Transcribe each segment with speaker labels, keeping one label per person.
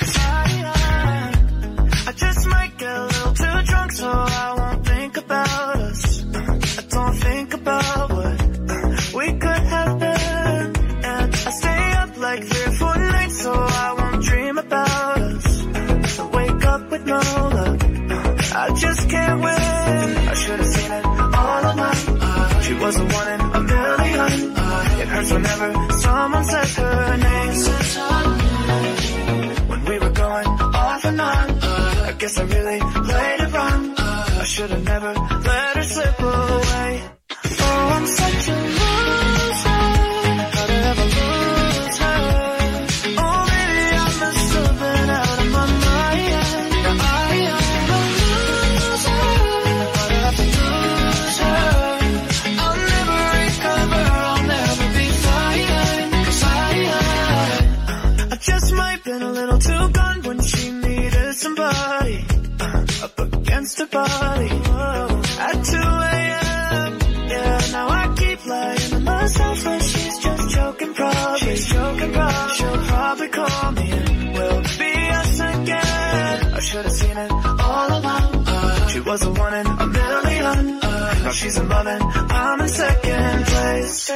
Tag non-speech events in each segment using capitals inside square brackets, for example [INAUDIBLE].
Speaker 1: 22330021B0812.
Speaker 2: Uh, I just might get a little too drunk, so I won't think about us. I don't think about what uh, we could have been. And I stay up like three or four nights, so I won't dream about us. So wake up with no luck. I just can't win. I should have seen it all along. She was the one in a million. It hurts whenever someone says her name. Uh, now she's in love and I'm in second place.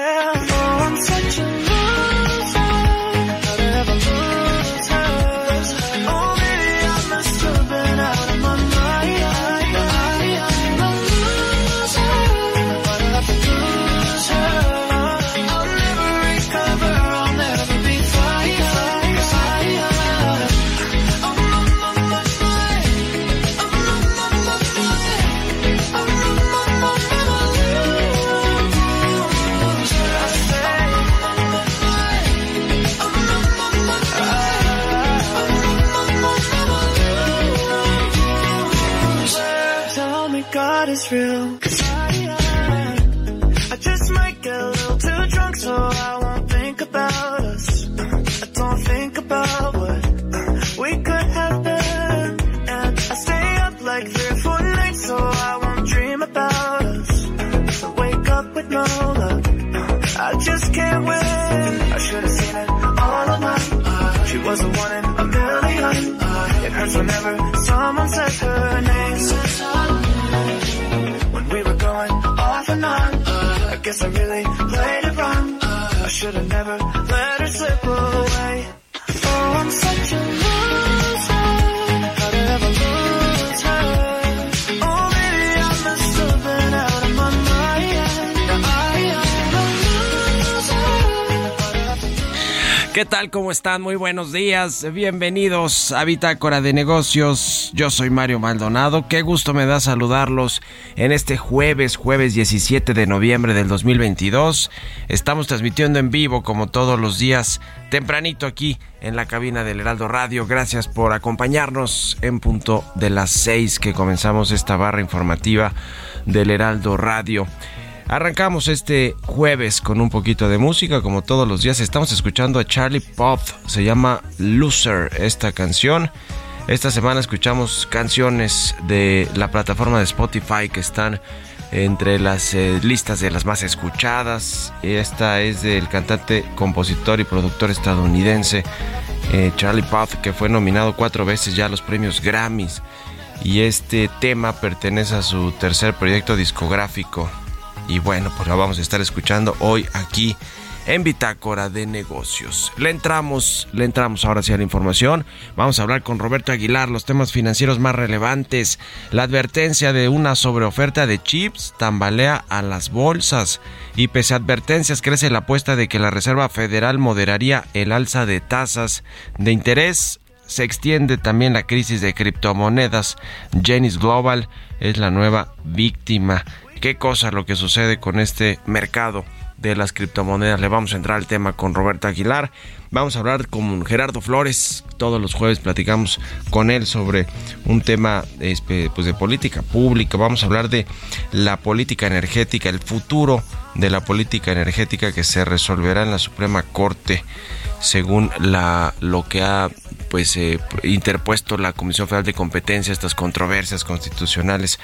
Speaker 3: ¿Cómo están? Muy buenos días. Bienvenidos a Bitácora de Negocios. Yo soy Mario Maldonado. Qué gusto me da saludarlos en este jueves, jueves 17 de noviembre del 2022. Estamos transmitiendo en vivo como todos los días, tempranito aquí en la cabina del Heraldo Radio. Gracias por acompañarnos en punto de las 6 que comenzamos esta barra informativa del Heraldo Radio. Arrancamos este jueves con un poquito de música, como todos los días estamos escuchando a Charlie Pop, se llama Loser esta canción. Esta semana escuchamos canciones de la plataforma de Spotify que están entre las eh, listas de las más escuchadas. Esta es del cantante, compositor y productor estadounidense eh, Charlie Puth, que fue nominado cuatro veces ya a los premios Grammys. Y este tema pertenece a su tercer proyecto discográfico. Y bueno, pues lo vamos a estar escuchando hoy aquí en Bitácora de Negocios. Le entramos, le entramos ahora sí a la información. Vamos a hablar con Roberto Aguilar los temas financieros más relevantes. La advertencia de una sobreoferta de chips tambalea a las bolsas. Y pese a advertencias, crece la apuesta de que la Reserva Federal moderaría el alza de tasas de interés. Se extiende también la crisis de criptomonedas. Genesis Global es la nueva víctima. ¿Qué cosa lo que sucede con este mercado? de las criptomonedas. Le vamos a entrar al tema con Roberto Aguilar. Vamos a hablar con Gerardo Flores. Todos los jueves platicamos con él sobre un tema pues, de política pública. Vamos a hablar de la política energética, el futuro de la política energética que se resolverá en la Suprema Corte según lo que ha pues eh, interpuesto la Comisión Federal de Competencia estas controversias constitucionales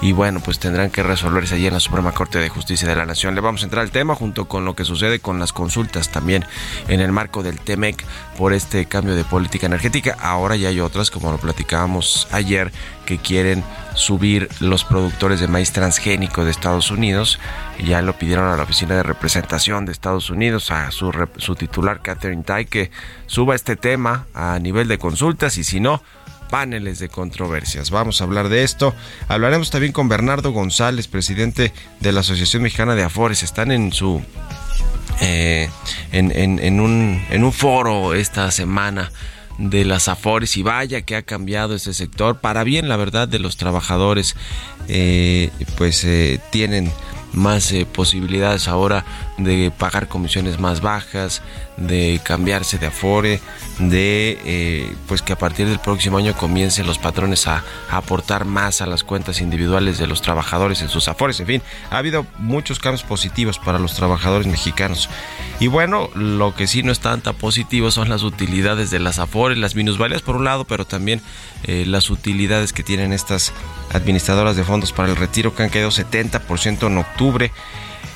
Speaker 3: y bueno pues tendrán que resolverse allí en la Suprema Corte de Justicia de la Nación. Le vamos a entrar al tema junto con lo que sucede con las consultas también en el marco del TEMEC por este cambio de política energética. Ahora ya hay otras como lo platicábamos ayer que quieren subir los productores de maíz transgénico de Estados Unidos. Ya lo pidieron a la Oficina de Representación de Estados Unidos, a su, su titular Catherine Tai, que suba este tema a nivel de consultas y si no, paneles de controversias. Vamos a hablar de esto. Hablaremos también con Bernardo González, presidente de la Asociación Mexicana de Afores. Están en su eh, en, un, en un foro esta semana de las Afores y vaya que ha cambiado ese sector para bien la verdad de los trabajadores eh, pues eh, tienen más eh, posibilidades ahora de pagar comisiones más bajas, de cambiarse de afore, de eh, pues que a partir del próximo año comiencen los patrones a, aportar más a las cuentas individuales de los trabajadores en sus afores. En fin, ha habido muchos cambios positivos para los trabajadores mexicanos. Y bueno, lo que sí no es tan positivo son las utilidades de las afores, las minusvalías por un lado, pero también eh, las utilidades que tienen estas administradoras de fondos para el retiro que han quedado 70% en octubre.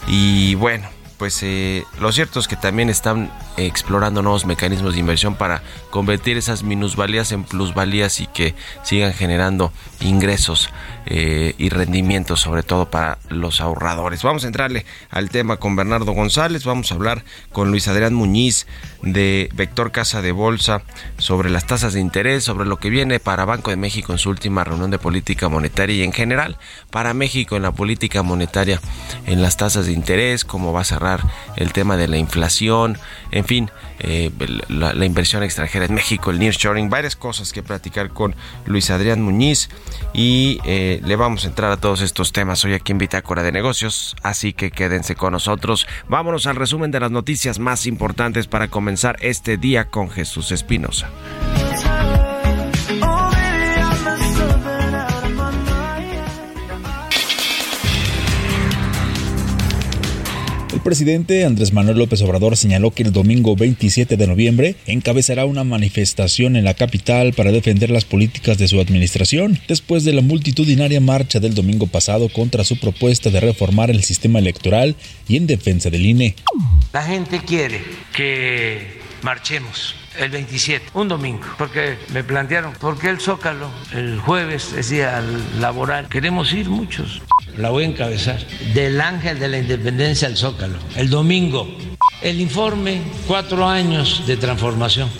Speaker 3: Y bueno, pues eh, lo cierto es que también están explorando nuevos mecanismos de inversión para convertir esas minusvalías en plusvalías y que sigan generando ingresos eh, y rendimientos, sobre todo para los ahorradores. Vamos a entrarle al tema con Bernardo González, vamos a hablar con Luis Adrián Muñiz de Vector Casa de Bolsa sobre las tasas de interés, sobre lo que viene para Banco de México en su última reunión de política monetaria y en general para México en la política monetaria, en las tasas de interés, cómo va a cerrar el tema de la inflación, en fin, eh, la, inversión extranjera en México, el nearshoring, varias cosas que platicar con Luis Adrián Muñiz y eh, le vamos a entrar a todos estos temas hoy aquí en Bitácora de Negocios, así que quédense con nosotros. Vámonos al resumen de las noticias más importantes para comenzar este día con Jesús Espinosa.
Speaker 4: El presidente Andrés Manuel López Obrador señaló que el domingo 27 de noviembre encabezará una manifestación en la capital para defender las políticas de su administración, después de la multitudinaria marcha del domingo pasado contra su propuesta de reformar el sistema electoral y en defensa del INE.
Speaker 5: La gente quiere que marchemos el 27, un domingo, porque me plantearon, ¿por qué el Zócalo? El jueves decía laboral, queremos ir muchos la voy a encabezar, del Ángel de la Independencia al Zócalo, el domingo. El informe, cuatro años de transformación.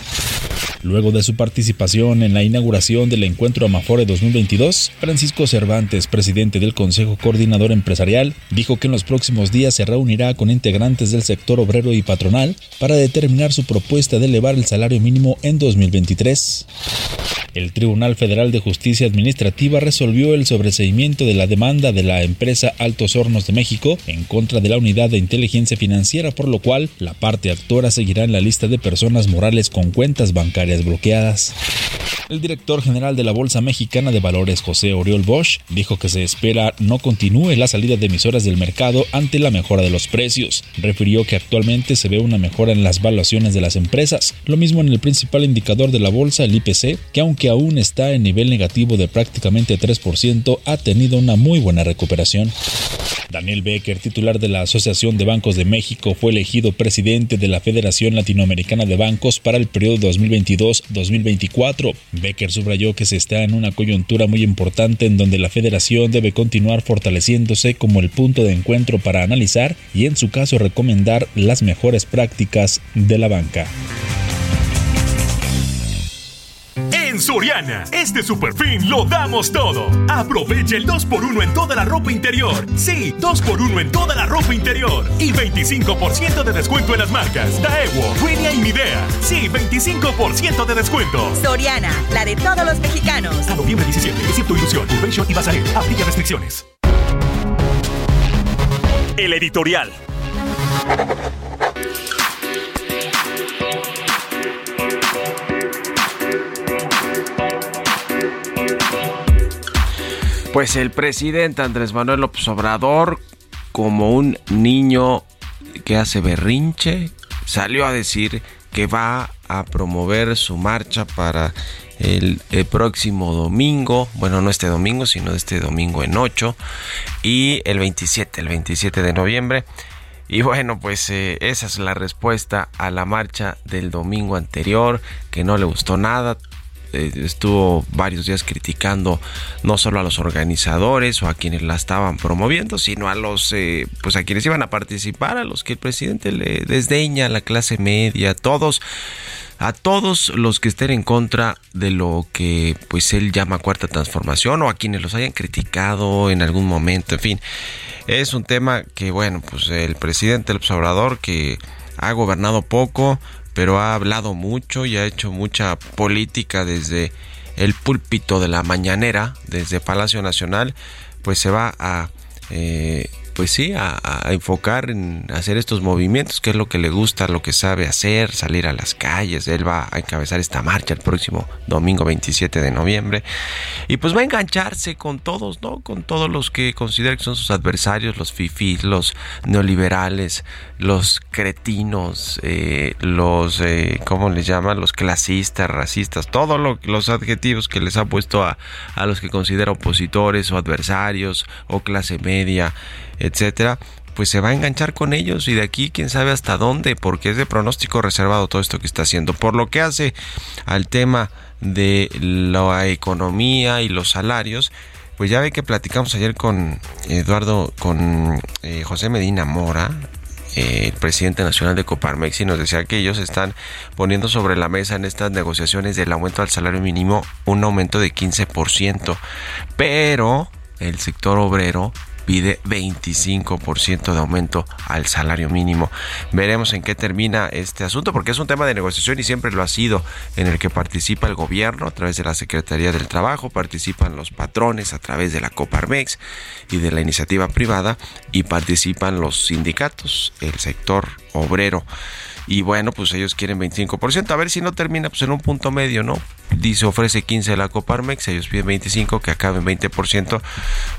Speaker 4: Luego de su participación en la inauguración del encuentro Amafore 2022, Francisco Cervantes, presidente del Consejo Coordinador Empresarial, dijo que en los próximos días se reunirá con integrantes del sector obrero y patronal para determinar su propuesta de elevar el salario mínimo en 2023. El Tribunal Federal de Justicia Administrativa resolvió el sobreseimiento de la demanda de la empresa Altos Hornos de México en contra de la unidad de inteligencia financiera, por lo cual la parte actora seguirá en la lista de personas morales con cuentas bancarias bloqueadas. El director general de la Bolsa Mexicana de Valores, José Oriol Bosch, dijo que se espera no continúe la salida de emisoras del mercado ante la mejora de los precios. Refirió que actualmente se ve una mejora en las valuaciones de las empresas, lo mismo en el principal indicador de la bolsa, el IPC, que aunque aún está en nivel negativo de prácticamente 3%, ha tenido una muy buena recuperación. Daniel Becker, titular de la Asociación de Bancos de México, fue elegido presidente de la Federación Latinoamericana de Bancos para el periodo 2022-2024. Becker subrayó que se está en una coyuntura muy importante en donde la federación debe continuar fortaleciéndose como el punto de encuentro para analizar y en su caso recomendar las mejores prácticas de la banca.
Speaker 6: En Soriana, este super fin lo damos todo. Aprovecha el 2x1 en toda la ropa interior. Sí, 2x1 en toda la ropa interior. Y 25% de descuento en las marcas Daewoo, Winia y Midea. Sí, 25% de descuento.
Speaker 7: Soriana, la de todos los mexicanos.
Speaker 6: A noviembre 17, excepto Ilusión, Urbantion y Bazarel. Aplica restricciones. El editorial.
Speaker 3: Pues el presidente Andrés Manuel López Obrador, como un niño que hace berrinche, salió a decir que va a promover su marcha para el, próximo domingo, bueno, no este domingo, sino este domingo en 8 y el 27, el 27 de noviembre. Y bueno, pues eh, esa es la respuesta a la marcha del domingo anterior, que no le gustó nada, eh, estuvo varios días criticando no solo a los organizadores o a quienes la estaban promoviendo, sino a los eh, pues a quienes iban a participar, a los que el presidente le desdeña, a la clase media, a todos a todos los que estén en contra de lo que pues él llama cuarta transformación o a quienes los hayan criticado en algún momento, en fin. Es un tema que bueno, pues el presidente el observador que ha gobernado poco, pero ha hablado mucho y ha hecho mucha política desde el púlpito de la mañanera, desde Palacio Nacional, pues se va a eh, pues sí, a, enfocar en hacer estos movimientos, que es lo que le gusta, lo que sabe hacer, salir a las calles. Él va a encabezar esta marcha el próximo domingo 27 de noviembre. Y pues va a engancharse con todos, ¿no? Con todos los que considera que son sus adversarios, los fifís, los neoliberales, los cretinos, eh, los, eh, ¿cómo les llaman? Los clasistas, racistas, todos los adjetivos que les ha puesto a, a los que considera opositores o adversarios o clase media etcétera, pues se va a enganchar con ellos y de aquí quién sabe hasta dónde, porque es de pronóstico reservado todo esto que está haciendo. Por lo que hace al tema de la economía y los salarios, pues ya ve que platicamos ayer con Eduardo, con eh, José Medina Mora, eh, el presidente nacional de Coparmex, y nos decía que ellos están poniendo sobre la mesa en estas negociaciones del aumento al salario mínimo un aumento de 15%, pero el sector obrero pide 25% de aumento al salario mínimo. Veremos en qué termina este asunto porque es un tema de negociación y siempre lo ha sido en el que participa el gobierno a través de la Secretaría del Trabajo, participan los patrones a través de la Coparmex y de la iniciativa privada y participan los sindicatos, el sector obrero. Y bueno, pues ellos quieren 25%. A ver si no termina pues en un punto medio, ¿no? Dice ofrece 15 la Coparmex, ellos piden 25, que acaben 20%.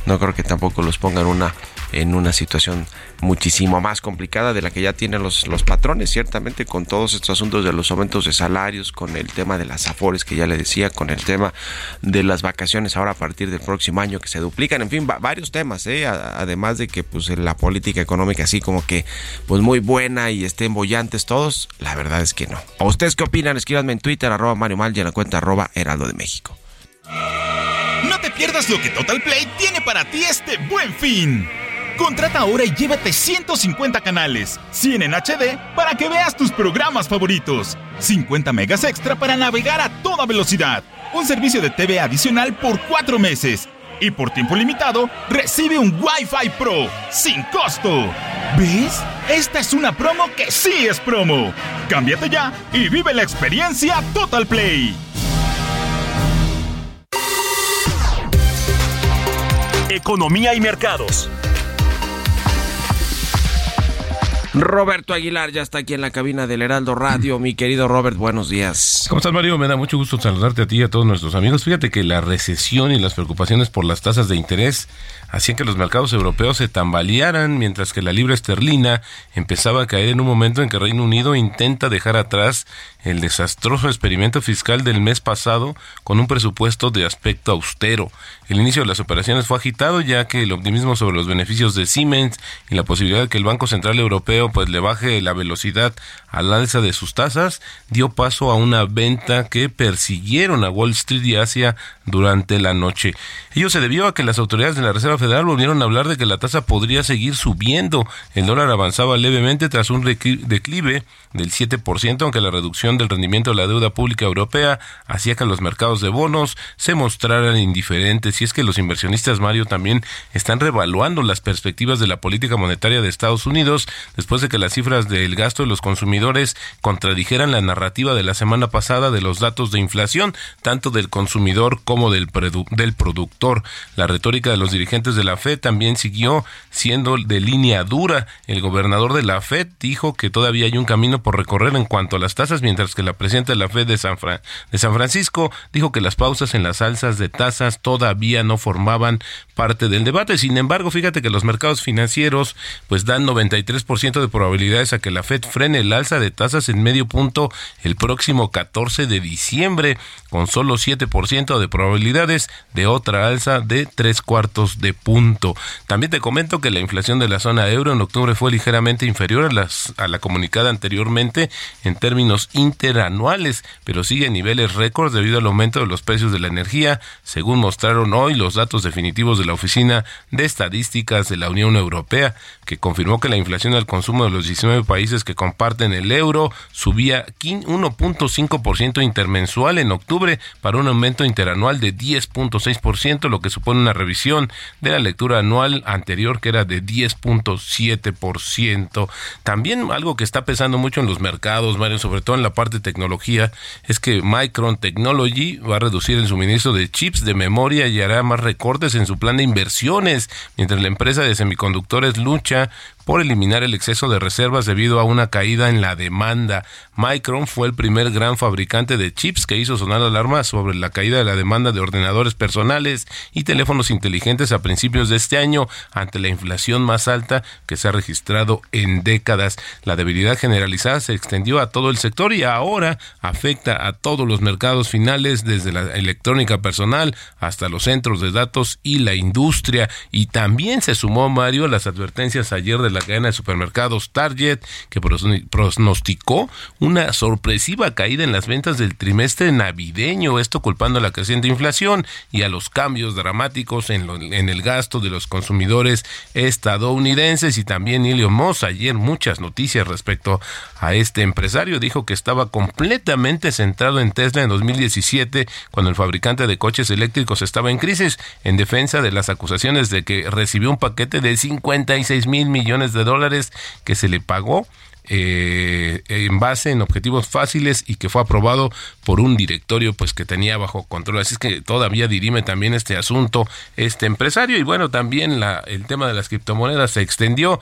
Speaker 3: No creo que tampoco los pongan una en una situación muchísimo más complicada de la que ya tienen los, los patrones, ciertamente, con todos estos asuntos de los aumentos de salarios, con el tema de las afores que ya le decía, con el tema de las vacaciones ahora a partir del próximo año que se duplican, en fin, varios temas, ¿eh? además de que pues la política económica así como que pues muy buena y estén bollantes todos, la verdad es que no. ¿A ustedes qué opinan? Escríbanme en Twitter, arroba Mario Mal y en la cuenta arroba Heraldo de México.
Speaker 8: No te pierdas lo que Total Play tiene para ti este buen fin. Contrata ahora y llévate 150 canales, 100 en HD para que veas tus programas favoritos, 50 megas extra para navegar a toda velocidad, un servicio de TV adicional por 4 meses y por tiempo limitado recibe un Wi-Fi Pro sin costo. ¿Ves? Esta es una promo que sí es promo. Cámbiate ya y vive la experiencia Total Play.
Speaker 6: Economía y mercados.
Speaker 3: Roberto Aguilar ya está aquí en la cabina del Heraldo Radio. Mi querido Robert, buenos días.
Speaker 9: ¿Cómo estás, Mario? Me da mucho gusto saludarte a ti y a todos nuestros amigos. Fíjate que la recesión y las preocupaciones por las tasas de interés hacían que los mercados europeos se tambalearan, mientras que la libra esterlina empezaba a caer en un momento en que Reino Unido intenta dejar atrás el desastroso experimento fiscal del mes pasado con un presupuesto de aspecto austero. El inicio de las operaciones fue agitado ya que el optimismo sobre los beneficios de Siemens y la posibilidad de que el Banco Central Europeo pues le baje la velocidad al alza de sus tasas dio paso a una venta que persiguieron a Wall Street y Asia durante la noche. Ello se debió a que las autoridades de la Reserva Federal volvieron a hablar de que la tasa podría seguir subiendo. El dólar avanzaba levemente tras un declive del 7%, aunque la reducción del rendimiento de la deuda pública europea hacía que los mercados de bonos se mostraran indiferentes. Y es que los inversionistas, Mario, también están revaluando las perspectivas de la política monetaria de Estados Unidos después de que las cifras del gasto de los consumidores contradijeran la narrativa de la semana pasada de los datos de inflación, tanto del consumidor como del, del productor. La retórica de los dirigentes de la Fed también siguió siendo de línea dura. El gobernador de la Fed dijo que todavía hay un camino por recorrer en cuanto a las tasas, mientras que la presidenta de la Fed de San, de San Francisco dijo que las pausas en las alzas de tasas todavía no formaban parte del debate. Sin embargo, fíjate que los mercados financieros pues dan 93% de probabilidades a que la Fed frene el alza de tasas en medio punto el próximo 14 de diciembre, con solo 7% de probabilidades de otra alza de tres cuartos de punto. También te comento que la inflación de la zona euro en octubre fue ligeramente inferior a, las, a la comunicada anteriormente en términos interanuales, pero sigue en niveles récords debido al aumento de los precios de la energía, según mostraron hoy los datos definitivos de la Oficina de Estadísticas de la Unión Europea, que confirmó que la inflación al consumo de los 19 países que comparten el euro subía 1.5% intermensual en octubre para un aumento interanual de 10.6%, lo que supone una revisión de la lectura anual anterior que era de 10.7%. También algo que está pesando mucho en los mercados, Mario, sobre todo en la parte de tecnología, es que Micron Technology va a reducir el suministro de chips de memoria y hará más recortes en su plan de inversiones, mientras la empresa de semiconductores lucha por eliminar el exceso de reservas debido a una caída en la demanda. Micron fue el primer gran fabricante de chips que hizo sonar la alarma sobre la caída de la demanda de ordenadores personales y teléfonos inteligentes a principios de este año ante la inflación más alta que se ha registrado en décadas. La debilidad generalizada se extendió a todo el sector y ahora afecta a todos los mercados finales desde la electrónica personal hasta los centros de datos y la industria y también se sumó Mario las advertencias ayer de la cadena de supermercados Target, que pronosticó una sorpresiva caída en las ventas del trimestre navideño, esto culpando a la creciente inflación y a los cambios dramáticos en, en el gasto de los consumidores estadounidenses. Y también Elon Musk ayer muchas noticias respecto a este empresario dijo que estaba completamente centrado en Tesla en 2017 cuando el fabricante de coches eléctricos estaba en crisis en defensa de las acusaciones de que recibió un paquete de 56 mil millones de dólares que se le pagó eh, en base en objetivos fáciles y que fue aprobado por un directorio pues que tenía bajo control. Así es que todavía dirime también este asunto este empresario. Y bueno también el tema de las criptomonedas se extendió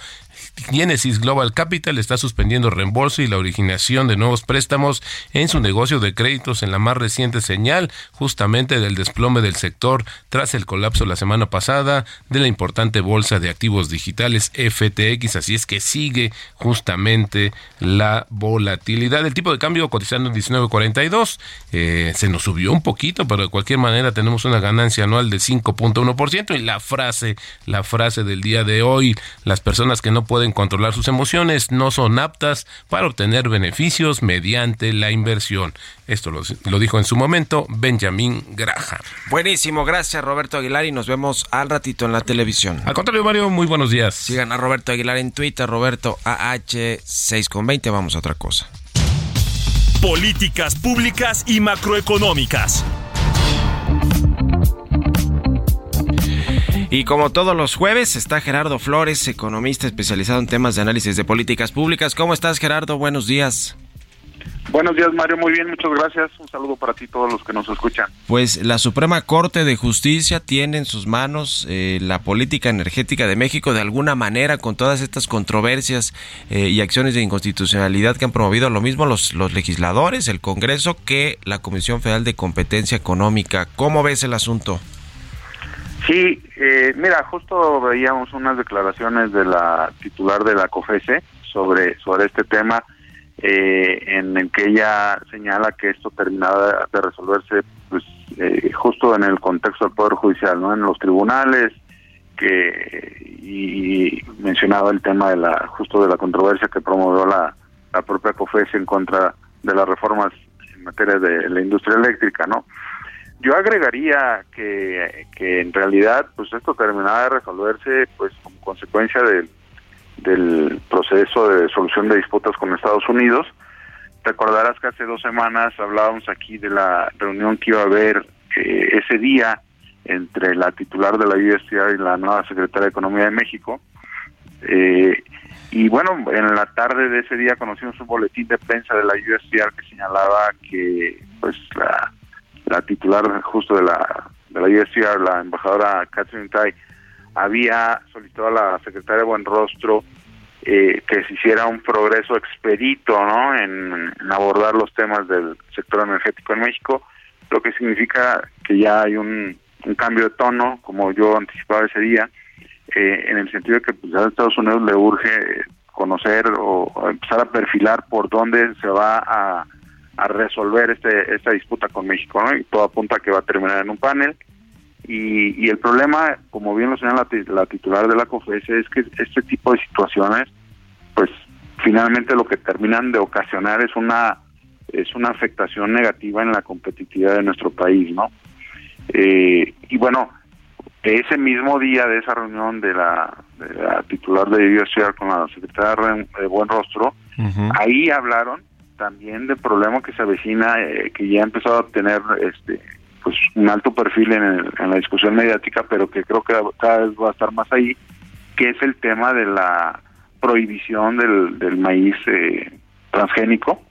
Speaker 9: Genesis Global Capital está suspendiendo reembolso y la originación de nuevos préstamos en su negocio de créditos en la más reciente señal justamente del desplome del sector tras el colapso la semana pasada de la importante bolsa de activos digitales FTX. Así es que sigue justamente la volatilidad. El tipo de cambio cotizando en 19.42 eh, se nos subió un poquito, pero de cualquier manera tenemos una ganancia anual de 5.1% y la frase, la frase del día de hoy, las personas que no pueden controlar sus emociones, no son aptas para obtener beneficios mediante la inversión. Esto lo, dijo en su momento Benjamin Graham.
Speaker 3: Buenísimo, gracias Roberto Aguilar y nos vemos al ratito en la televisión.
Speaker 9: Al contrario, Mario, muy buenos días.
Speaker 3: Sigan a Roberto Aguilar en Twitter, Roberto AH6 con 20, vamos a otra cosa.
Speaker 6: Políticas públicas y macroeconómicas.
Speaker 3: Y como todos los jueves, está Gerardo Flores, economista especializado en temas de análisis de políticas públicas. ¿Cómo estás, Gerardo? Buenos días.
Speaker 10: Buenos días, Mario. Muy bien, muchas gracias. Un saludo para ti, todos los que nos escuchan.
Speaker 3: Pues la Suprema Corte de Justicia tiene en sus manos eh, la política energética de México de alguna manera con todas estas controversias eh, y acciones de inconstitucionalidad que han promovido lo mismo los, los legisladores, el Congreso, que la Comisión Federal de Competencia Económica. ¿Cómo ves el asunto?
Speaker 10: Sí, eh, mira, justo veíamos unas declaraciones de la titular de la COFESE sobre, sobre este tema eh, en el que ella señala que esto terminaba de resolverse pues eh, justo en el contexto del poder judicial no en los tribunales que y, mencionaba el tema de la justo de la controversia que promovió la, la propia COFES en contra de las reformas en materia de la industria eléctrica no yo agregaría que, que en realidad pues esto terminaba de resolverse pues como consecuencia del del proceso de solución de disputas con Estados Unidos. Recordarás que hace dos semanas hablábamos aquí de la reunión que iba a haber eh, ese día entre la titular de la USTR y la nueva secretaria de Economía de México. Eh, y bueno, en la tarde de ese día conocimos un boletín de prensa de la USTR que señalaba que pues la, la titular justo de la, de la USTR, la embajadora Catherine Tai, había solicitado a la secretaria Buenrostro eh, que se hiciera un progreso expedito ¿no? En, abordar los temas del sector energético en México, lo que significa que ya hay un, cambio de tono, como yo anticipaba ese día, eh, en el sentido de que pues, a Estados Unidos le urge conocer o, empezar a perfilar por dónde se va a, a resolver este, esta disputa con México, ¿no? Y todo apunta a que va a terminar en un panel y, el problema, como bien lo señala la, titular de la COFES, es que este tipo de situaciones, pues finalmente lo que terminan de ocasionar es una es una afectación negativa en la competitividad de nuestro país, ¿no? Eh, y bueno, ese mismo día de esa reunión de la, titular de USR con la secretaria de Buen Rostro, ahí hablaron también del problema que se avecina, eh, que ya ha empezado a tener este pues un alto perfil en, la discusión mediática, pero que creo que cada vez va a estar más ahí, que es el tema de la prohibición del, del maíz eh, transgénico.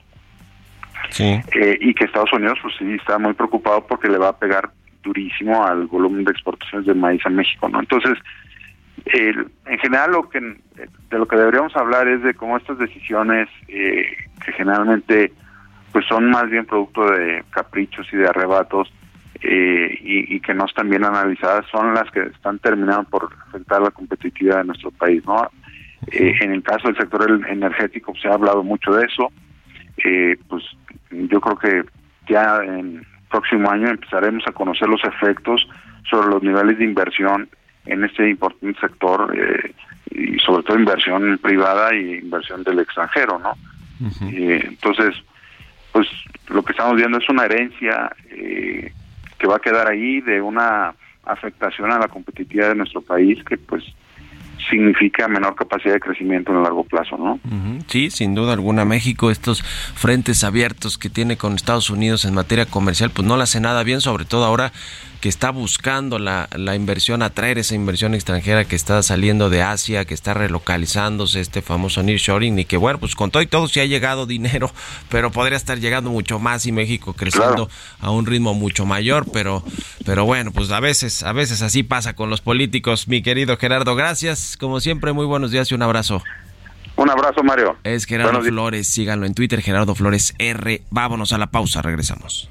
Speaker 10: Eh, y que Estados Unidos pues sí está muy preocupado porque le va a pegar durísimo al volumen de exportaciones de maíz a México, ¿no? Entonces, en general lo que de lo que deberíamos hablar es de cómo estas decisiones eh, que generalmente pues son más bien producto de caprichos y de arrebatos eh, y, que no están bien analizadas son las que están terminando por afectar la competitividad de nuestro país. ¿no? Eh, en el caso del sector energético se ha hablado mucho de eso. Eh, pues yo creo que ya en próximo año empezaremos a conocer los efectos sobre los niveles de inversión en este importante sector y sobre todo inversión privada y inversión del extranjero, ¿no? entonces, pues lo que estamos viendo es una herencia eh, que va a quedar ahí de una afectación a la competitividad de nuestro país que pues significa menor capacidad de crecimiento en el largo plazo, ¿no?
Speaker 3: Sí, sin duda alguna. México, estos frentes abiertos que tiene con Estados Unidos en materia comercial, pues no le hace nada bien, sobre todo ahora que está buscando la, la inversión, atraer esa inversión extranjera que está saliendo de Asia, que está relocalizándose, este famoso nearshoring, y que bueno, pues con todo y todo sí ha llegado dinero, pero podría estar llegando mucho más y México creciendo a un ritmo mucho mayor, pero, pero bueno, pues a veces, a veces así pasa con los políticos. Mi querido Gerardo, gracias, como siempre, muy buenos días y un abrazo.
Speaker 10: Un abrazo, Mario.
Speaker 3: Es Gerardo Flores, síganlo en Twitter, Gerardo Flores R. Vámonos a la pausa, regresamos.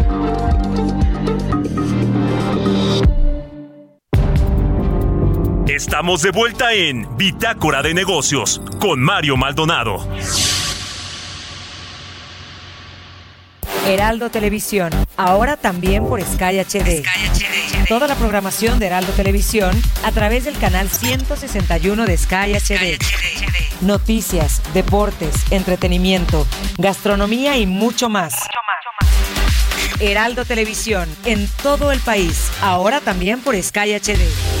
Speaker 6: Estamos de vuelta en Bitácora de Negocios con Mario Maldonado.
Speaker 7: Heraldo Televisión, ahora también por Sky HD. Toda la programación de Heraldo Televisión a través del canal 161 de Sky HD. Noticias, deportes, entretenimiento, gastronomía y mucho más. Heraldo Televisión, en todo el país, ahora también por Sky HD.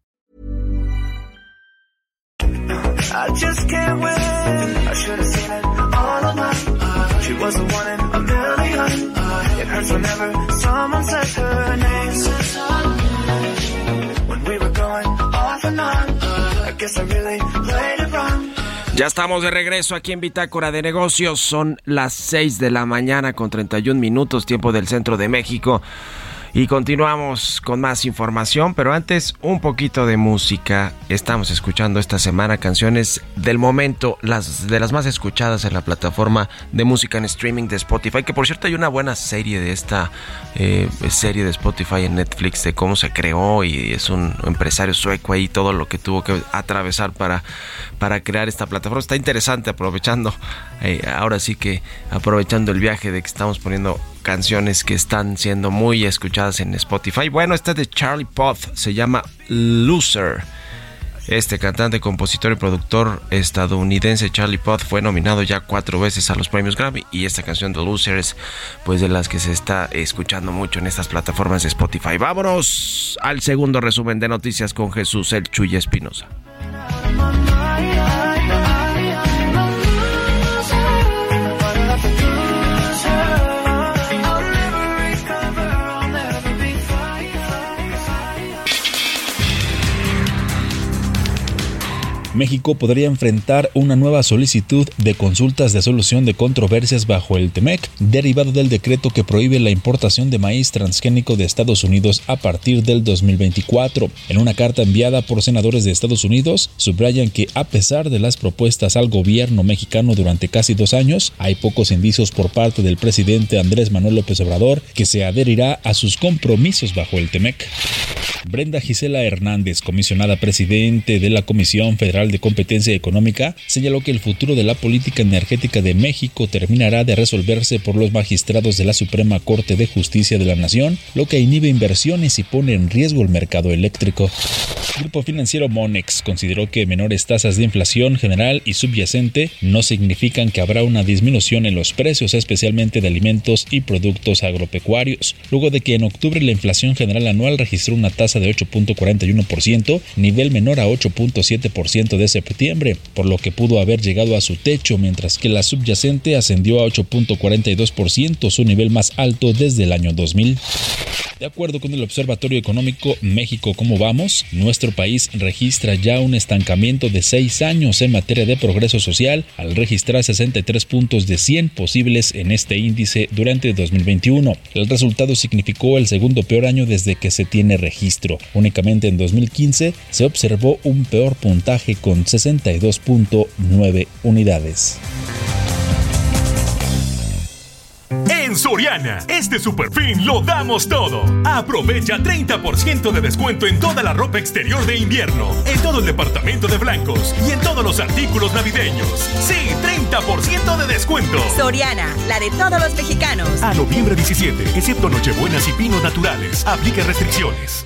Speaker 2: I just can't win. I should have seen it all along. She was the one in a million. It hurts whenever someone says her name. When we were going off and on, I guess I really played it wrong.
Speaker 3: Ya estamos de regreso aquí en Bitácora de Negocios. Son las 6 de la mañana con 31 minutos, tiempo del centro de México. Y continuamos con más información, pero antes un poquito de música. Estamos escuchando esta semana canciones del momento, las de las más escuchadas en la plataforma de música en streaming de Spotify. Que por cierto hay una buena serie de esta eh, serie de Spotify en Netflix de cómo se creó y es un empresario sueco ahí todo lo que tuvo que atravesar para para crear esta plataforma. Está interesante aprovechando eh, ahora sí que aprovechando el viaje de que estamos poniendo canciones que están siendo muy escuchadas en Spotify. Bueno, esta de Charlie Puth se llama Loser. Este cantante, compositor y productor estadounidense Charlie Puth fue nominado ya cuatro veces a los premios Grammy y esta canción de Loser es pues de las que se está escuchando mucho en estas plataformas de Spotify. Vámonos al segundo resumen de noticias con Jesús El Chuy Espinosa. yeah.
Speaker 4: México podría enfrentar una nueva solicitud de consultas de solución de controversias bajo el TEMEC, derivado del decreto que prohíbe la importación de maíz transgénico de Estados Unidos a partir del 2024. En una carta enviada por senadores de Estados Unidos, subrayan que a pesar de las propuestas al gobierno mexicano durante casi dos años, hay pocos indicios por parte del presidente Andrés Manuel López Obrador que se adherirá a sus compromisos bajo el TEMEC. Brenda Gisela Hernández, comisionada presidente de la Comisión Federal de Competencia Económica, señaló que el futuro de la política energética de México terminará de resolverse por los magistrados de la Suprema Corte de Justicia de la Nación, lo que inhibe inversiones y pone en riesgo el mercado eléctrico. El grupo financiero Monex consideró que menores tasas de inflación general y subyacente no significan que habrá una disminución en los precios, especialmente de alimentos y productos agropecuarios, luego de que en octubre la inflación general anual registró una tasa de 8.41%, nivel menor a 8.7% de septiembre, por lo que pudo haber llegado a su techo, mientras que la subyacente ascendió a 8.42%, su nivel más alto desde el año 2000. De acuerdo con el Observatorio Económico México Cómo Vamos, nuestro país registra ya un estancamiento de seis años en materia de progreso social al registrar 63 puntos de 100 posibles en este índice durante 2021. El resultado significó el segundo peor año desde que se tiene registro. Únicamente en 2015 se observó un peor puntaje con 62.9 unidades.
Speaker 6: En Soriana, este super fin lo damos todo. Aprovecha 30% de descuento en toda la ropa exterior de invierno, en todo el departamento de blancos y en todos los artículos navideños. Sí, 30% de descuento.
Speaker 11: Soriana, la de todos los mexicanos.
Speaker 6: A noviembre 17, excepto Nochebuenas y Pinos Naturales. Aplique restricciones.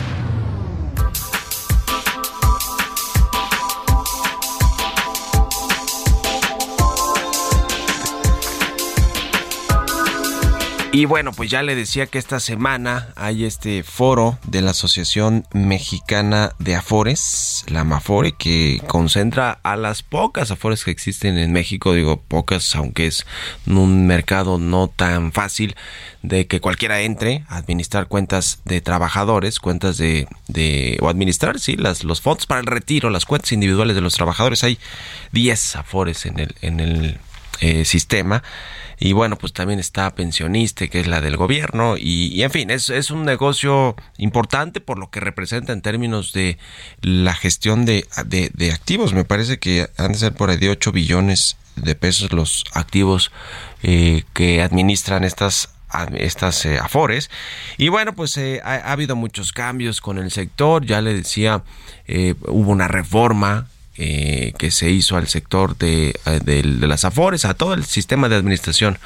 Speaker 3: Y bueno, pues ya le decía que esta semana hay este foro de la Asociación Mexicana de Afores, la Mafore, que concentra a las pocas Afores que existen en México, digo pocas, aunque es un mercado no tan fácil de que cualquiera entre a administrar cuentas de trabajadores, cuentas de, de o administrar, sí, las, los fondos para el retiro, las cuentas individuales de los trabajadores. Hay 10 Afores en el, en el eh, sistema y bueno, pues también está pensionista, que es la del gobierno, y, en fin, es, es, un negocio importante por lo que representa en términos de la gestión de, de, activos. Me parece que han de ser por ahí de 8 billones de pesos los activos eh, que administran estas estas eh, afores y bueno pues eh, ha, ha, habido muchos cambios con el sector ya le decía hubo una reforma eh, que se hizo al sector de, eh, de, las afores, a todo el sistema de administración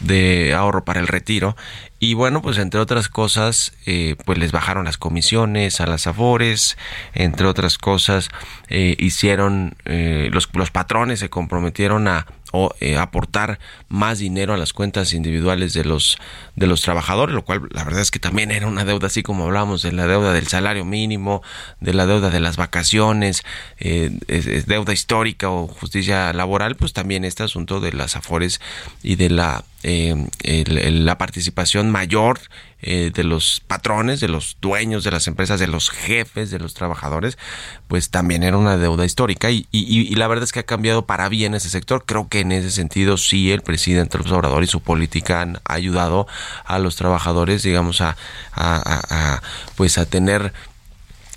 Speaker 3: de ahorro para el retiro. Y bueno, pues entre otras cosas, eh, pues les bajaron las comisiones a las afores, entre otras cosas, hicieron, los, los patrones se comprometieron a o eh, aportar más dinero a las cuentas individuales de los de los trabajadores, lo cual la verdad es que también era una deuda así como hablamos de la deuda del salario mínimo, de la deuda de las vacaciones, eh, deuda histórica o justicia laboral, pues también este asunto de las afores y de la eh, la participación mayor eh, de los patrones, de los dueños de las empresas, de los jefes, de los trabajadores, pues también era una deuda histórica y, y, la verdad es que ha cambiado para bien ese sector. Creo que en ese sentido sí el presidente López Obrador y su política han ayudado a los trabajadores, digamos, a, a, a pues a tener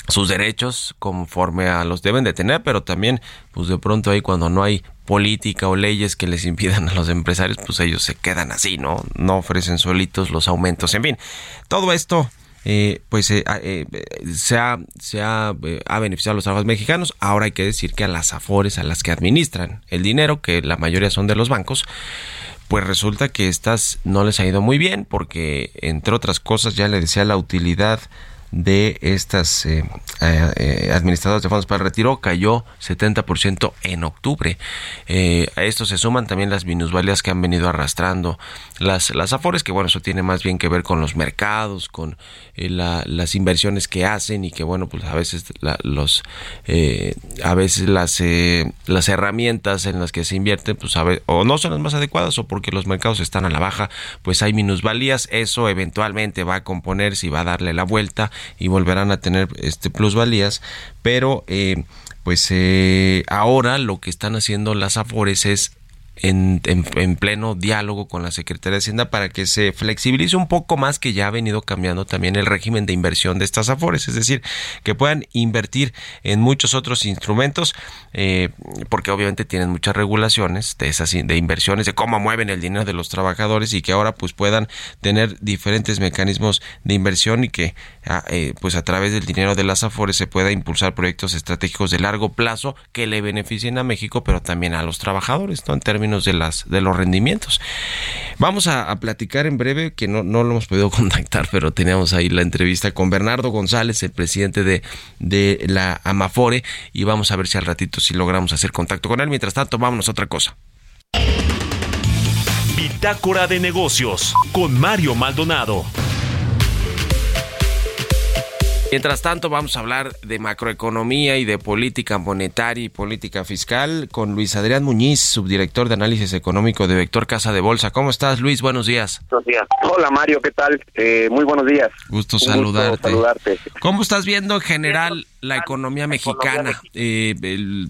Speaker 3: sus derechos conforme a los deben de tener, pero también pues de pronto ahí cuando no hay política o leyes que les impidan a los empresarios, pues ellos se quedan así, ¿no? No ofrecen solitos los aumentos, en fin, todo esto eh, pues eh, eh, se, ha, se ha, ha, beneficiado a los trabajadores mexicanos. Ahora hay que decir que a las afores, a las que administran el dinero, que la mayoría son de los bancos, pues resulta que estas no les ha ido muy bien porque, entre otras cosas, ya le decía la utilidad de estas eh, eh, eh, administradoras de fondos para el retiro cayó 70% en octubre. a esto se suman también las minusvalías que han venido arrastrando las, las afores, que bueno, eso tiene más bien que ver con los mercados, con las inversiones que hacen y que bueno, pues a veces los a veces las las herramientas en las que se invierte pues o no son las más adecuadas o porque los mercados están a la baja, pues hay minusvalías, eso eventualmente va a componerse y va a darle la vuelta y volverán a tener este plusvalías, pero eh, pues eh, ahora lo que están haciendo las Afores es en, en, pleno diálogo con la Secretaría de Hacienda para que se flexibilice un poco más que ya ha venido cambiando también el régimen de inversión de estas afores, es decir, que puedan invertir en muchos otros instrumentos, eh, porque obviamente tienen muchas regulaciones de esas de inversiones, de cómo mueven el dinero de los trabajadores y que ahora pues puedan tener diferentes mecanismos de inversión y que ah, eh, pues a través del dinero de las afores se pueda impulsar proyectos estratégicos de largo plazo que le beneficien a México, pero también a los trabajadores, ¿no? En términos de los rendimientos. Vamos a, platicar en breve, que no, no lo hemos podido [LAUGHS] contactar, pero teníamos ahí la entrevista con Bernardo González, el presidente de, de la Amafore, y vamos a ver si al ratito si logramos hacer contacto con él. Mientras tanto, vámonos a otra cosa.
Speaker 12: Bitácora de negocios con Mario Maldonado.
Speaker 3: Mientras tanto, vamos a hablar de macroeconomía y de política monetaria y política fiscal con Luis Adrián Muñiz, subdirector de análisis económico de Vector Casa de Bolsa. ¿Cómo estás, Luis? Buenos días.
Speaker 13: Buenos días. Hola, Mario, ¿qué tal? Eh, muy buenos días.
Speaker 3: Gusto saludarte. saludarte. ¿Cómo estás viendo en general la economía mexicana. Eh,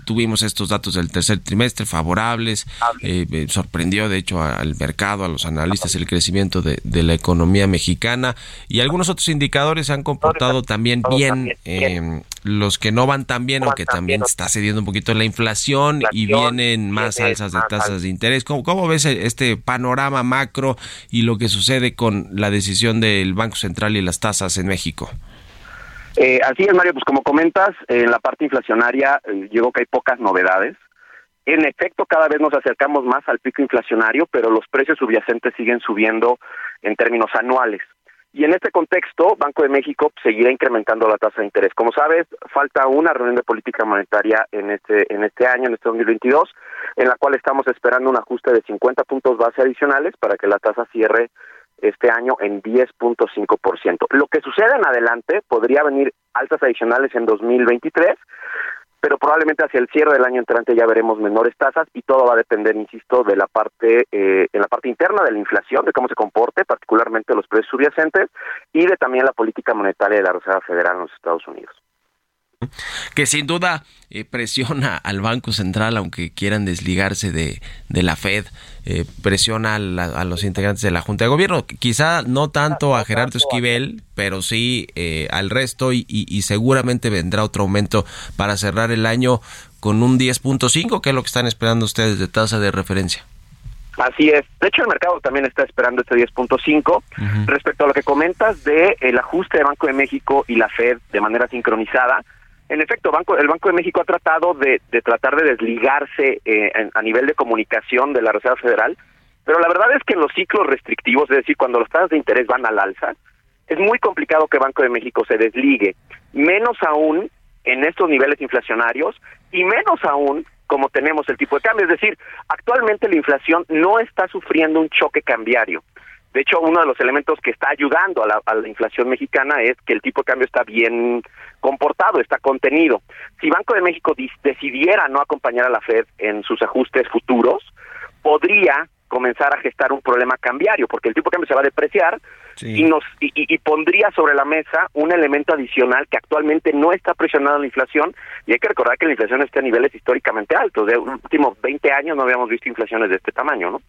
Speaker 3: tuvimos estos datos del tercer trimestre favorables. Eh, sorprendió, de hecho, al mercado, a los analistas, el crecimiento de, la economía mexicana. Y algunos otros indicadores se han comportado también bien. Eh, los que no van tan bien, aunque también está cediendo un poquito la inflación y vienen más alzas de tasas de interés. ¿Cómo, ¿Cómo ves este panorama macro y lo que sucede con la decisión del Banco Central y las tasas en México?
Speaker 13: Eh, así es, Mario, pues como comentas, en la parte inflacionaria eh, yo que hay pocas novedades. En efecto, cada vez nos acercamos más al pico inflacionario, pero los precios subyacentes siguen subiendo en términos anuales. Y en este contexto, Banco de México seguirá incrementando la tasa de interés. Como sabes, falta una reunión de política monetaria en este en este año, en este 2022, en la cual estamos esperando un ajuste de 50 puntos base adicionales para que la tasa cierre este año en 10.5%. Lo que sucede en adelante podría venir altas adicionales en 2023, pero probablemente hacia el cierre del año entrante ya veremos menores tasas y todo va a depender, insisto, de la parte eh, en la parte interna de la inflación, de cómo se comporte, particularmente los precios subyacentes y de también la política monetaria de la Reserva Federal en los Estados Unidos
Speaker 3: que sin duda eh, presiona [LAUGHS] al Banco Central, aunque quieran desligarse de, de la Fed, eh, presiona a, los integrantes de la Junta de Gobierno. Quizá no tanto a Gerardo Esquivel, pero sí eh, al resto y, y, seguramente vendrá otro aumento para cerrar el año con un 10.5, que es lo que están esperando ustedes de tasa de referencia.
Speaker 13: Así es. De hecho, el mercado también está esperando este 10.5. Respecto a lo que comentas de el ajuste de Banco de México y la Fed de manera sincronizada, en efecto, Banco, el Banco de México ha tratado de, tratar de desligarse eh, a nivel de comunicación de la Reserva Federal, pero la verdad es que en los ciclos restrictivos, es decir, cuando los tasas de interés van al alza, es muy complicado que Banco de México se desligue, menos aún en estos niveles inflacionarios y menos aún como tenemos el tipo de cambio. Es decir, actualmente la inflación no está sufriendo un choque cambiario. De hecho, uno de los elementos que está ayudando a la, inflación mexicana es que el tipo de cambio está bien comportado, está contenido. Si Banco de México decidiera no acompañar a la Fed en sus ajustes futuros, podría comenzar a gestar un problema cambiario, porque el tipo de cambio se va a depreciar y nos y, pondría sobre la mesa un elemento adicional que actualmente no está presionando la inflación y hay que recordar que la inflación está a niveles históricamente altos. De los últimos 20 años no habíamos visto inflaciones de este tamaño, ¿no?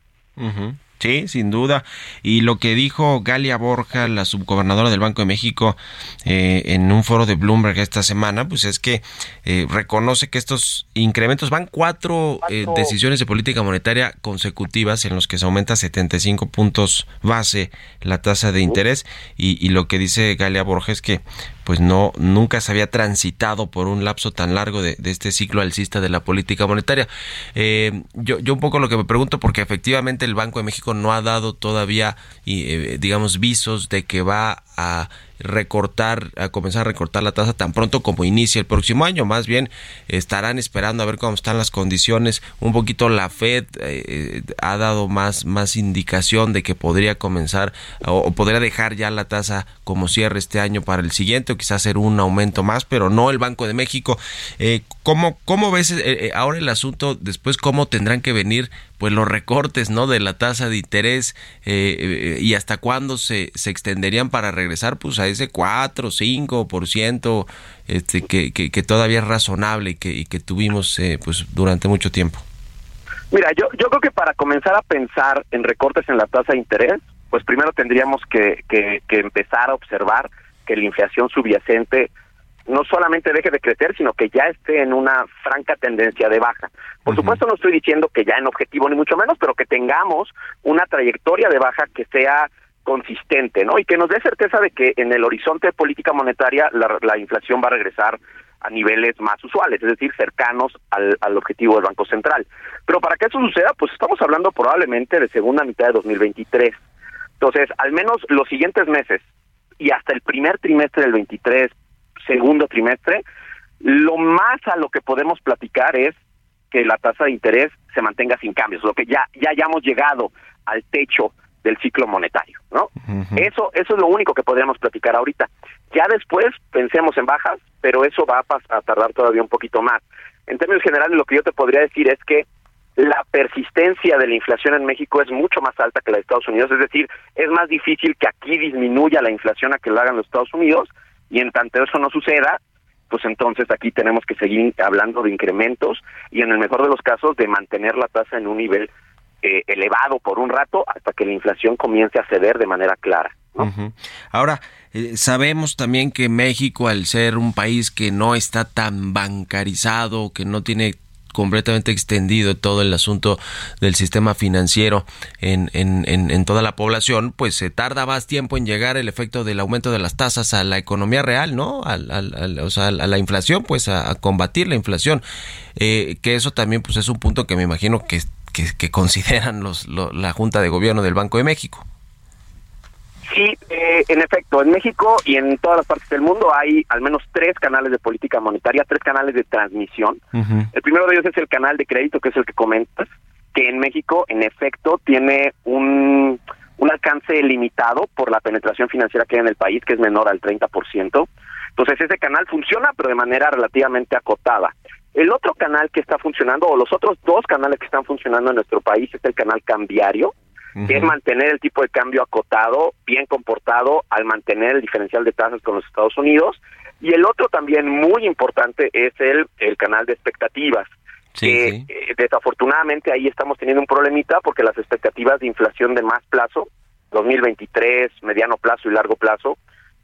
Speaker 3: Sí, sin duda. Y lo que dijo Galia Borja, la subgobernadora del Banco de México, eh, en un foro de Bloomberg esta semana, pues es que eh, reconoce que estos incrementos van cuatro eh, decisiones de política monetaria consecutivas en los que se aumenta 75 puntos base la tasa de interés. Y, y lo que dice Galia Borja es que pues no nunca se había transitado por un lapso tan largo de, este ciclo alcista de la política monetaria. Eh, yo, yo un poco lo que me pregunto, porque efectivamente el Banco de México no ha dado todavía, eh, digamos, visos de que va a recortar, a comenzar a recortar la tasa tan pronto como inicie el próximo año. Más bien estarán esperando a ver cómo están las condiciones. Un poquito la Fed eh, ha dado más, más indicación de que podría comenzar o, podría dejar ya la tasa como cierre este año para el siguiente o quizás hacer un aumento más, pero no el Banco de México. Eh, ¿cómo, ¿Cómo ves eh, eh, ahora el asunto después? ¿Cómo tendrán que venir pues los recortes no de la tasa de interés y hasta cuándo se, se extenderían para regresar pues a ese 4 5% este que, que, que todavía es razonable y que, y que tuvimos pues durante mucho tiempo.
Speaker 13: Mira yo yo creo que para comenzar a pensar en recortes en la tasa de interés pues primero tendríamos que, que empezar a observar que la inflación subyacente no solamente deje de crecer, sino que ya esté en una franca tendencia de baja. Por supuesto, no estoy diciendo que ya en objetivo ni mucho menos, pero que tengamos una trayectoria de baja que sea consistente, ¿no? Y que nos dé certeza de que en el horizonte de política monetaria la, inflación va a regresar a niveles más usuales, es decir, cercanos al, al, objetivo del Banco Central. Pero para que eso suceda, pues estamos hablando probablemente de segunda mitad de 2023. Entonces, al menos los siguientes meses, y hasta el primer trimestre del 23, segundo trimestre, lo más a lo que podemos platicar es que la tasa de interés se mantenga sin cambios, lo que ya ya hayamos llegado al techo del ciclo monetario, ¿no? Eso eso es lo único que podríamos platicar ahorita. Ya después pensemos en bajas, pero eso va a, a tardar todavía un poquito más. En términos generales, lo que yo te podría decir es que la persistencia de la inflación en México es mucho más alta que la de Estados Unidos, es decir, es más difícil que aquí disminuya la inflación a que lo hagan los Estados Unidos y en tanto eso no suceda, pues entonces aquí tenemos que seguir hablando de incrementos y en el mejor de los casos de mantener la tasa en un nivel eh, elevado por un rato hasta que la inflación comience a ceder de manera clara.
Speaker 3: Ahora, eh, sabemos también que México, al ser un país que no está tan bancarizado, que no tiene completamente extendido todo el asunto del sistema financiero en, en, en, toda la población, pues se tarda más tiempo en llegar el efecto del aumento de las tasas a la economía real, ¿no? Al, o sea, a la inflación, pues a, combatir la inflación. Eh, que eso también pues es un punto que me imagino que, que, consideran los, la Junta de Gobierno del Banco de México.
Speaker 13: Sí, eh, en efecto, en México y en todas las partes del mundo hay al menos tres canales de política monetaria, tres canales de transmisión. El primero de ellos es el canal de crédito, que es el que comentas, que en México, en efecto, tiene un, un alcance limitado por la penetración financiera que hay en el país, que es menor al 30%. Entonces ese canal funciona, pero de manera relativamente acotada. El otro canal que está funcionando, o los otros dos canales que están funcionando en nuestro país, es el canal cambiario, que es mantener el tipo de cambio acotado, bien comportado, al mantener el diferencial de tasas con los Estados Unidos. Y el otro también muy importante es el, el canal de expectativas. que eh, desafortunadamente ahí estamos teniendo un problemita porque las expectativas de inflación de más plazo, 2023, mediano plazo y largo plazo,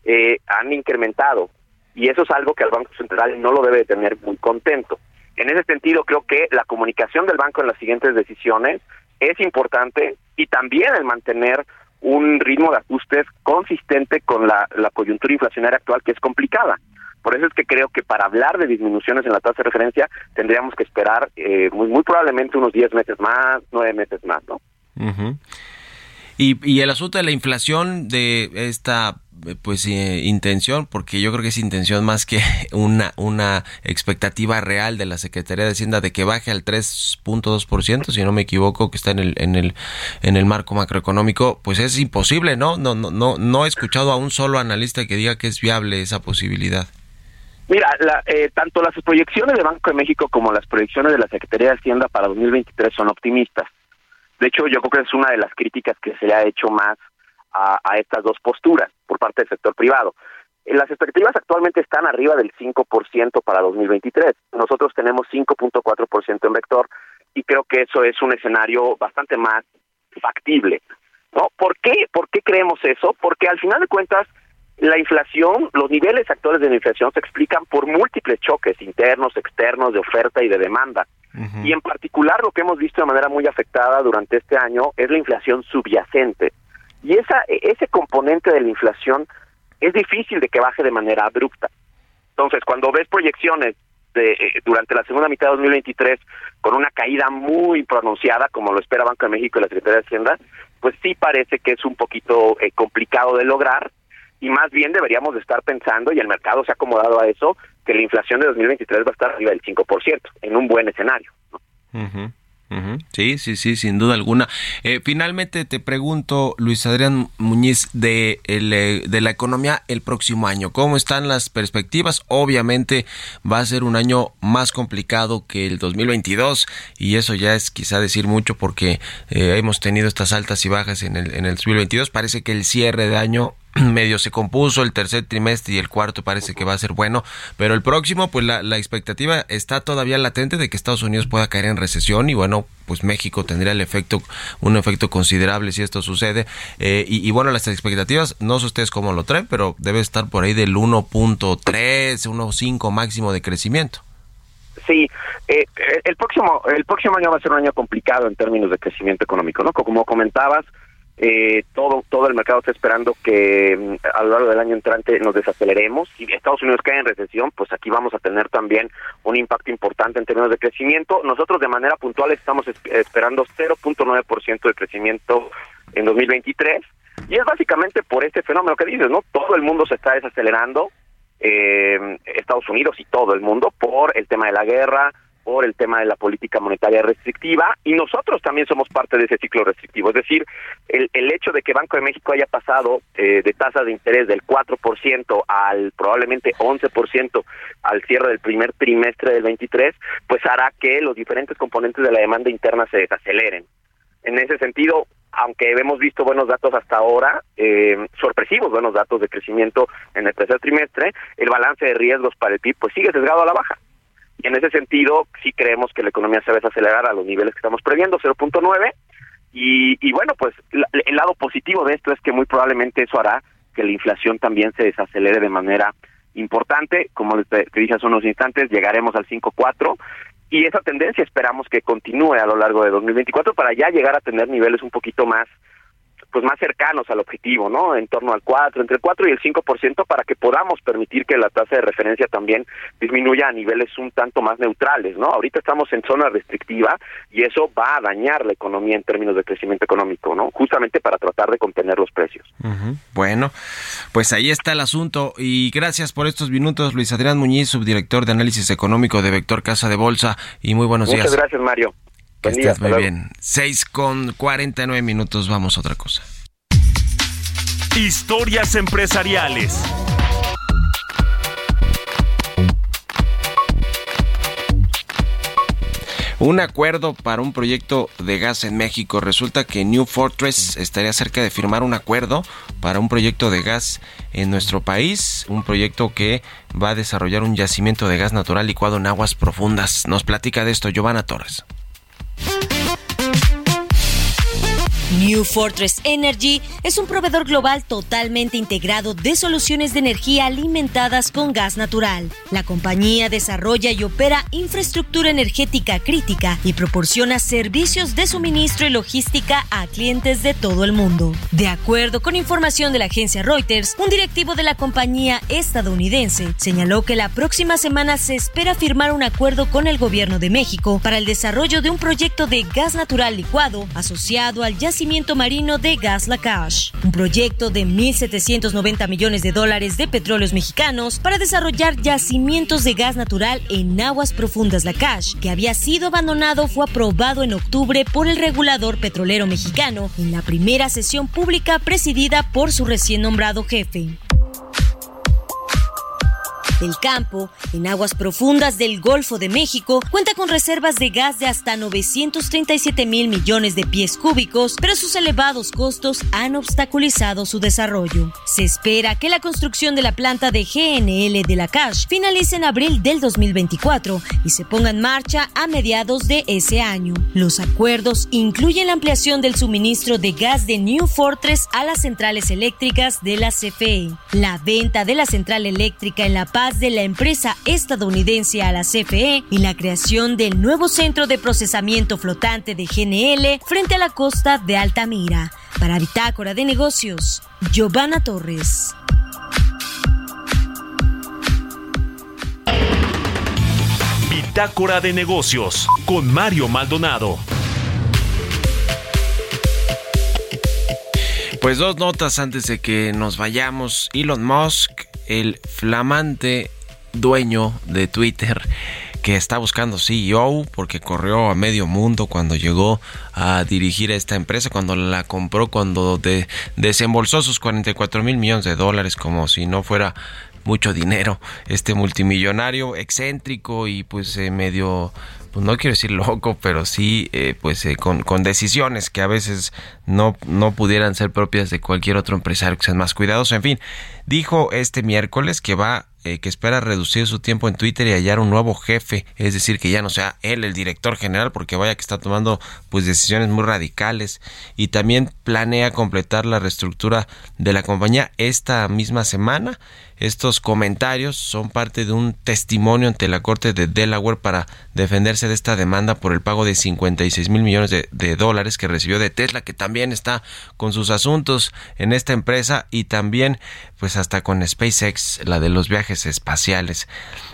Speaker 13: eh, han incrementado. Y eso es algo que al Banco Central no lo debe tener muy contento. En ese sentido, creo que la comunicación del banco en las siguientes decisiones es importante y también el mantener un ritmo de ajustes consistente con la, coyuntura inflacionaria actual que es complicada. Por eso es que creo que para hablar de disminuciones en la tasa de referencia tendríamos que esperar eh, muy, probablemente unos 10 meses más, 9 meses más, ¿no?
Speaker 3: y el asunto de la inflación de esta pues eh, intención, porque yo creo que es intención más que [LAUGHS] una, una expectativa real de la Secretaría de Hacienda de que baje al 3.2%, si no me equivoco, que está en el, en el, en el marco macroeconómico, pues es imposible, ¿no? No, no, no, no he escuchado a un solo analista que diga que es viable esa posibilidad.
Speaker 13: Mira, eh, tanto las proyecciones de Banco de México como las proyecciones de la Secretaría de Hacienda para 2023 son optimistas. De hecho, yo creo que es una de las críticas que se le ha hecho más a, estas dos posturas por parte del sector privado. Eh, las expectativas actualmente están arriba del 5% para 2023. Nosotros tenemos 5.4% en vector y creo que eso es un escenario bastante más factible. ¿no? ¿Por qué? ¿Por qué creemos eso? Porque al final de cuentas la inflación, los niveles actuales de la inflación se explican por múltiples choques internos, externos, de oferta y de demanda. Y en particular lo que hemos visto de manera muy afectada durante este año es la inflación subyacente. Y esa, ese componente de la inflación es difícil de que baje de manera abrupta. Entonces, cuando ves proyecciones de, eh, durante la segunda mitad de 2023 con una caída muy pronunciada, como lo espera Banco de México y la Secretaría de Hacienda, pues sí parece que es un poquito eh, complicado de lograr y más bien deberíamos de estar pensando, y el mercado se ha acomodado a eso, que la inflación de 2023 va a estar arriba del 5%, en un buen escenario.
Speaker 3: Sí, sí, sí, sin duda alguna. Eh, finalmente te pregunto, Luis Adrián Muñiz, de, eh, de la economía el próximo año. ¿Cómo están las perspectivas? Obviamente va a ser un año más complicado que el 2022 y eso ya es quizá decir mucho porque eh, hemos tenido estas altas y bajas en el, en el 2022. Parece que el cierre de año [CLEARS THROAT] medio se compuso el tercer trimestre y el cuarto parece que va a ser bueno, pero el próximo, pues la, la, expectativa está todavía latente de que Estados Unidos pueda caer en recesión y bueno, pues México tendría el efecto, un efecto considerable si esto sucede. Eh, y, bueno, las expectativas, no sé ustedes cómo lo traen, pero debe estar por ahí del 1.3, 1.5 máximo de crecimiento.
Speaker 13: Sí, eh, el próximo el próximo año va a ser un año complicado en términos de crecimiento económico, ¿no? Como comentabas, eh, todo todo el mercado está esperando que mm, a lo largo del año entrante nos desaceleremos. Si Estados Unidos cae en recesión, pues aquí vamos a tener también un impacto importante en términos de crecimiento. Nosotros de manera puntual estamos esperando 0.9% de crecimiento en 2023 y es básicamente por este fenómeno que dices, ¿no? Todo el mundo se está desacelerando, eh, Estados Unidos y todo el mundo por el tema de la guerra, por el tema de la política monetaria restrictiva y nosotros también somos parte de ese ciclo restrictivo. Es decir, el, el hecho de que Banco de México haya pasado eh, de tasas de interés del 4% al probablemente 11% al cierre del primer trimestre del 23, pues hará que los diferentes componentes de la demanda interna se desaceleren. En ese sentido, aunque hemos visto buenos datos hasta ahora, eh, sorpresivos buenos datos de crecimiento en el tercer trimestre, el balance de riesgos para el PIB pues sigue sesgado a la baja. En ese sentido, sí creemos que la economía se va a desacelerar a los niveles que estamos previendo, 0.9. Y, y bueno, pues el lado positivo de esto es que muy probablemente eso hará que la inflación también se desacelere de manera importante. Como te, dije hace unos instantes, llegaremos al 5.4 y esa tendencia esperamos que continúe a lo largo de 2024 para ya llegar a tener niveles un poquito más pues más cercanos al objetivo, ¿no? En torno al 4, entre el 4 y el 5% para que podamos permitir que la tasa de referencia también disminuya a niveles un tanto más neutrales, ¿no? Ahorita estamos en zona restrictiva y eso va a dañar la economía en términos de crecimiento económico, ¿no? Justamente para tratar de contener los precios.
Speaker 3: Bueno, pues ahí está el asunto y gracias por estos minutos, Luis Adrián Muñiz, subdirector de análisis económico de Vector Casa de Bolsa y muy buenos días.
Speaker 13: Muchas gracias, Mario.
Speaker 3: Que estés muy bien. 6 con 49 minutos, vamos a otra cosa.
Speaker 12: Historias empresariales.
Speaker 3: Un acuerdo para un proyecto de gas en México. Resulta que New Fortress estaría cerca de firmar un acuerdo para un proyecto de gas en nuestro país. Un proyecto que va a desarrollar un yacimiento de gas natural licuado en aguas profundas. Nos platica de esto Giovanna Torres. Thank you.
Speaker 14: New Fortress Energy es un proveedor global totalmente integrado de soluciones de energía alimentadas con gas natural. La compañía desarrolla y opera infraestructura energética crítica y proporciona servicios de suministro y logística a clientes de todo el mundo. De acuerdo con información de la agencia Reuters, un directivo de la compañía estadounidense señaló que la próxima semana se espera firmar un acuerdo con el gobierno de México para el desarrollo de un proyecto de gas natural licuado asociado al yacimiento marino de Gas Lacache, un proyecto de 1.790 millones de dólares de petróleos mexicanos para desarrollar yacimientos de gas natural en aguas profundas Lacache, que había sido abandonado, fue aprobado en octubre por el regulador petrolero mexicano en la primera sesión pública presidida por su recién nombrado jefe. El campo, en aguas profundas del Golfo de México, cuenta con reservas de gas de hasta 937 mil millones de pies cúbicos, pero sus elevados costos han obstaculizado su desarrollo. Se espera que la construcción de la planta de GNL de la Cash finalice en abril del 2024 y se ponga en marcha a mediados de ese año. Los acuerdos incluyen la ampliación del suministro de gas de New Fortress a las centrales eléctricas de la CFE, la venta de la central eléctrica en La Paz de la empresa estadounidense a la CFE y la creación del nuevo centro de procesamiento flotante de GNL frente a la costa de Altamira. Para Bitácora de Negocios, Giovanna Torres.
Speaker 12: Bitácora de Negocios con Mario Maldonado.
Speaker 3: Pues dos notas antes de que nos vayamos. Elon Musk, el flamante dueño de Twitter, que está buscando CEO porque corrió a medio mundo cuando llegó a dirigir esta empresa, cuando la compró, cuando desembolsó sus 44 mil millones de dólares como si no fuera mucho dinero. Este multimillonario excéntrico y pues eh, medio pues no quiero decir loco, pero sí, eh, pues eh, con, con, decisiones que a veces no, no pudieran ser propias de cualquier otro empresario que sean más cuidadosos. En fin, dijo este miércoles que va eh, que espera reducir su tiempo en Twitter y hallar un nuevo jefe, es decir, que ya no sea él el director general, porque vaya que está tomando pues decisiones muy radicales y también planea completar la reestructura de la compañía esta misma semana. Estos comentarios son parte de un testimonio ante la Corte de Delaware para defenderse de esta demanda por el pago de 56 mil millones de, de dólares que recibió de Tesla, que también está con sus asuntos en esta empresa y también pues hasta con SpaceX, la de los viajes espaciales.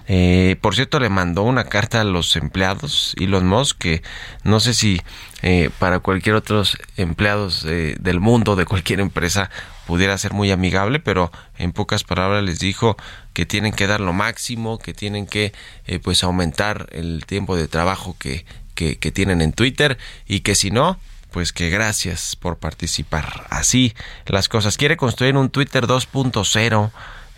Speaker 3: Eh, por cierto, le mandó una carta a los empleados Elon Musk que no sé si eh, para cualquier otros empleados eh, del mundo de cualquier empresa pudiera ser muy amigable, pero en pocas palabras les dijo que tienen que dar lo máximo, que tienen que pues aumentar el tiempo de trabajo que, que, que tienen en Twitter y que si no, pues que gracias por participar. Así las cosas. Quiere construir un Twitter 2.0,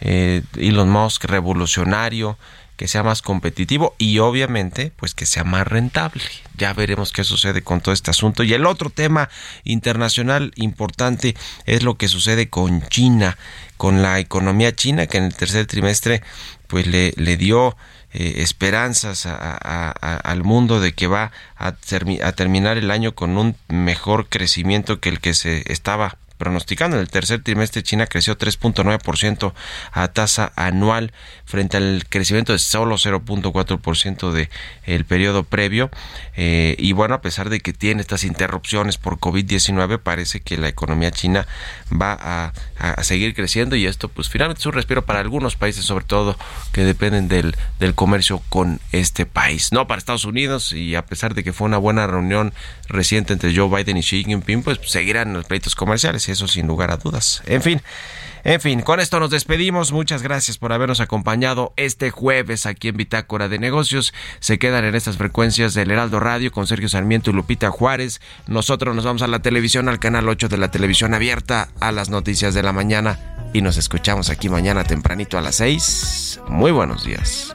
Speaker 3: eh, Elon Musk revolucionario, que sea más competitivo y obviamente pues que sea más rentable. Ya veremos qué sucede con todo este asunto. Y el otro tema internacional importante es lo que sucede con China, con la economía china que en el tercer trimestre pues le, le dio eh, esperanzas al mundo de que va a, a terminar el año con un mejor crecimiento que el que se estaba pronosticando. En el tercer trimestre China creció 3.9% a tasa anual frente al crecimiento de solo 0.4% de el periodo previo. Eh, y bueno, a pesar de que tiene estas interrupciones por COVID-19, parece que la economía china va a, a, seguir creciendo y esto pues finalmente es un respiro para algunos países, sobre todo que dependen del, del comercio con este país. No para Estados Unidos y a pesar de que fue una buena reunión reciente entre Joe Biden y Xi Jinping, pues seguirán los pleitos comerciales eso sin lugar a dudas. En fin, En fin, con esto nos despedimos. Muchas gracias por habernos acompañado este jueves aquí en Bitácora de Negocios. Se quedan en estas frecuencias del Heraldo Radio con Sergio Sarmiento y Lupita Juárez. Nosotros nos vamos a la televisión, al canal 8 de la televisión abierta, a las noticias de la mañana. Y nos escuchamos aquí mañana tempranito a las 6. Muy buenos días.